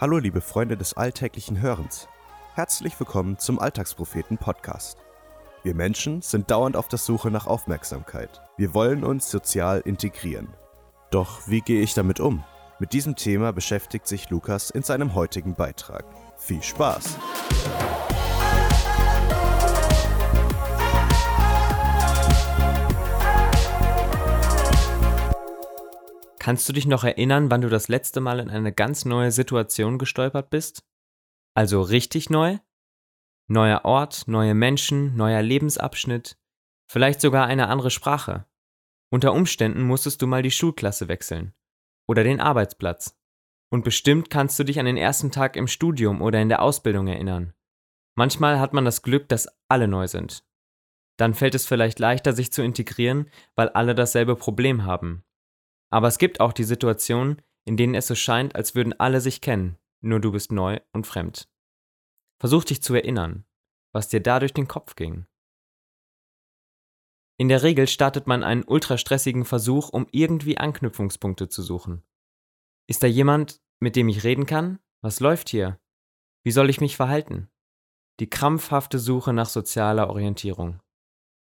Hallo liebe Freunde des alltäglichen Hörens. Herzlich willkommen zum Alltagspropheten Podcast. Wir Menschen sind dauernd auf der Suche nach Aufmerksamkeit. Wir wollen uns sozial integrieren. Doch wie gehe ich damit um? Mit diesem Thema beschäftigt sich Lukas in seinem heutigen Beitrag. Viel Spaß! Kannst du dich noch erinnern, wann du das letzte Mal in eine ganz neue Situation gestolpert bist? Also richtig neu? Neuer Ort, neue Menschen, neuer Lebensabschnitt, vielleicht sogar eine andere Sprache. Unter Umständen musstest du mal die Schulklasse wechseln oder den Arbeitsplatz. Und bestimmt kannst du dich an den ersten Tag im Studium oder in der Ausbildung erinnern. Manchmal hat man das Glück, dass alle neu sind. Dann fällt es vielleicht leichter, sich zu integrieren, weil alle dasselbe Problem haben. Aber es gibt auch die Situationen, in denen es so scheint, als würden alle sich kennen, nur du bist neu und fremd. Versuch dich zu erinnern, was dir da durch den Kopf ging. In der Regel startet man einen ultrastressigen Versuch, um irgendwie Anknüpfungspunkte zu suchen. Ist da jemand, mit dem ich reden kann? Was läuft hier? Wie soll ich mich verhalten? Die krampfhafte Suche nach sozialer Orientierung.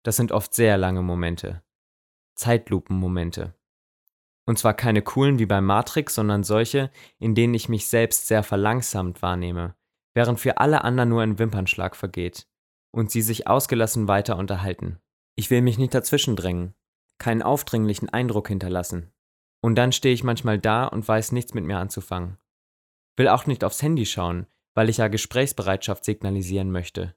Das sind oft sehr lange Momente. Zeitlupenmomente. Und zwar keine coolen wie bei Matrix, sondern solche, in denen ich mich selbst sehr verlangsamt wahrnehme, während für alle anderen nur ein Wimpernschlag vergeht und sie sich ausgelassen weiter unterhalten. Ich will mich nicht dazwischen drängen, keinen aufdringlichen Eindruck hinterlassen. Und dann stehe ich manchmal da und weiß nichts mit mir anzufangen. Will auch nicht aufs Handy schauen, weil ich ja Gesprächsbereitschaft signalisieren möchte.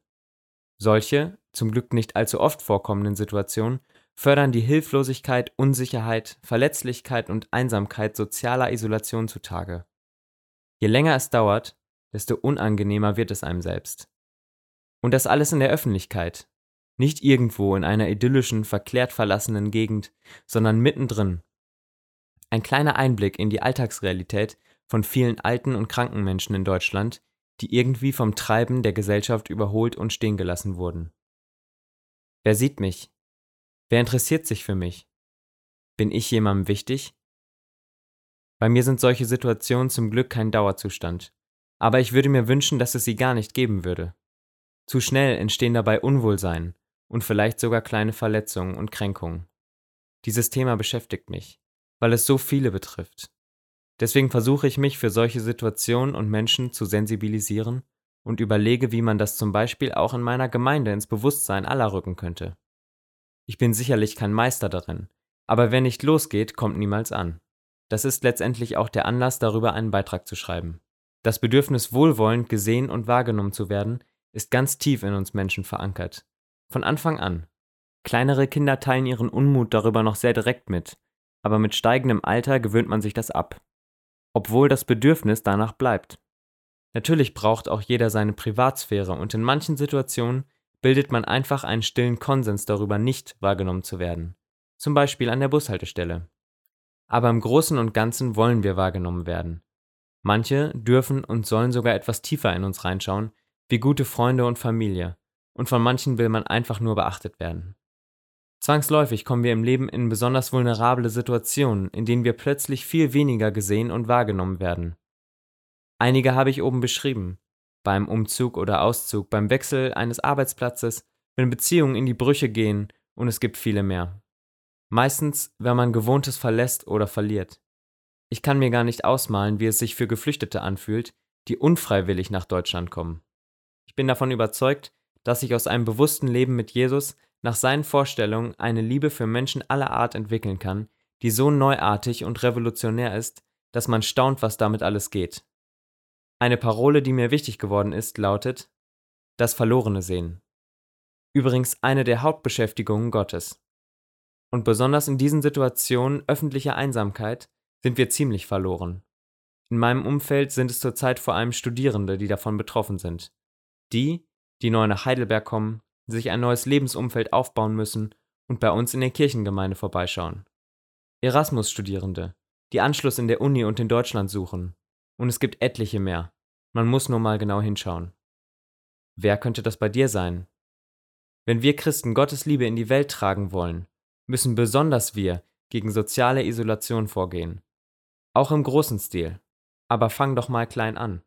Solche, zum Glück nicht allzu oft vorkommenden Situationen fördern die Hilflosigkeit, Unsicherheit, Verletzlichkeit und Einsamkeit sozialer Isolation zutage. Je länger es dauert, desto unangenehmer wird es einem selbst. Und das alles in der Öffentlichkeit, nicht irgendwo in einer idyllischen, verklärt verlassenen Gegend, sondern mittendrin. Ein kleiner Einblick in die Alltagsrealität von vielen alten und kranken Menschen in Deutschland, die irgendwie vom Treiben der Gesellschaft überholt und stehen gelassen wurden. Wer sieht mich? Wer interessiert sich für mich? Bin ich jemandem wichtig? Bei mir sind solche Situationen zum Glück kein Dauerzustand, aber ich würde mir wünschen, dass es sie gar nicht geben würde. Zu schnell entstehen dabei Unwohlsein und vielleicht sogar kleine Verletzungen und Kränkungen. Dieses Thema beschäftigt mich, weil es so viele betrifft. Deswegen versuche ich mich für solche Situationen und Menschen zu sensibilisieren und überlege, wie man das zum Beispiel auch in meiner Gemeinde ins Bewusstsein aller rücken könnte. Ich bin sicherlich kein Meister darin, aber wer nicht losgeht, kommt niemals an. Das ist letztendlich auch der Anlass, darüber einen Beitrag zu schreiben. Das Bedürfnis, wohlwollend gesehen und wahrgenommen zu werden, ist ganz tief in uns Menschen verankert. Von Anfang an. Kleinere Kinder teilen ihren Unmut darüber noch sehr direkt mit, aber mit steigendem Alter gewöhnt man sich das ab. Obwohl das Bedürfnis danach bleibt. Natürlich braucht auch jeder seine Privatsphäre und in manchen Situationen bildet man einfach einen stillen Konsens darüber, nicht wahrgenommen zu werden. Zum Beispiel an der Bushaltestelle. Aber im Großen und Ganzen wollen wir wahrgenommen werden. Manche dürfen und sollen sogar etwas tiefer in uns reinschauen, wie gute Freunde und Familie, und von manchen will man einfach nur beachtet werden. Zwangsläufig kommen wir im Leben in besonders vulnerable Situationen, in denen wir plötzlich viel weniger gesehen und wahrgenommen werden. Einige habe ich oben beschrieben, beim Umzug oder Auszug, beim Wechsel eines Arbeitsplatzes, wenn Beziehungen in die Brüche gehen und es gibt viele mehr. Meistens, wenn man Gewohntes verlässt oder verliert. Ich kann mir gar nicht ausmalen, wie es sich für Geflüchtete anfühlt, die unfreiwillig nach Deutschland kommen. Ich bin davon überzeugt, dass sich aus einem bewussten Leben mit Jesus nach seinen Vorstellungen eine Liebe für Menschen aller Art entwickeln kann, die so neuartig und revolutionär ist, dass man staunt, was damit alles geht. Eine Parole, die mir wichtig geworden ist, lautet das verlorene Sehen. Übrigens eine der Hauptbeschäftigungen Gottes. Und besonders in diesen Situationen öffentlicher Einsamkeit sind wir ziemlich verloren. In meinem Umfeld sind es zurzeit vor allem Studierende, die davon betroffen sind. Die, die neu nach Heidelberg kommen, sich ein neues Lebensumfeld aufbauen müssen und bei uns in der Kirchengemeinde vorbeischauen. Erasmus-Studierende, die Anschluss in der Uni und in Deutschland suchen und es gibt etliche mehr. Man muss nur mal genau hinschauen. Wer könnte das bei dir sein? Wenn wir Christen Gottes Liebe in die Welt tragen wollen, müssen besonders wir gegen soziale Isolation vorgehen. Auch im großen Stil. Aber fang doch mal klein an.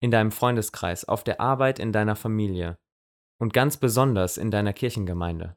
in deinem Freundeskreis, auf der Arbeit, in deiner Familie und ganz besonders in deiner Kirchengemeinde.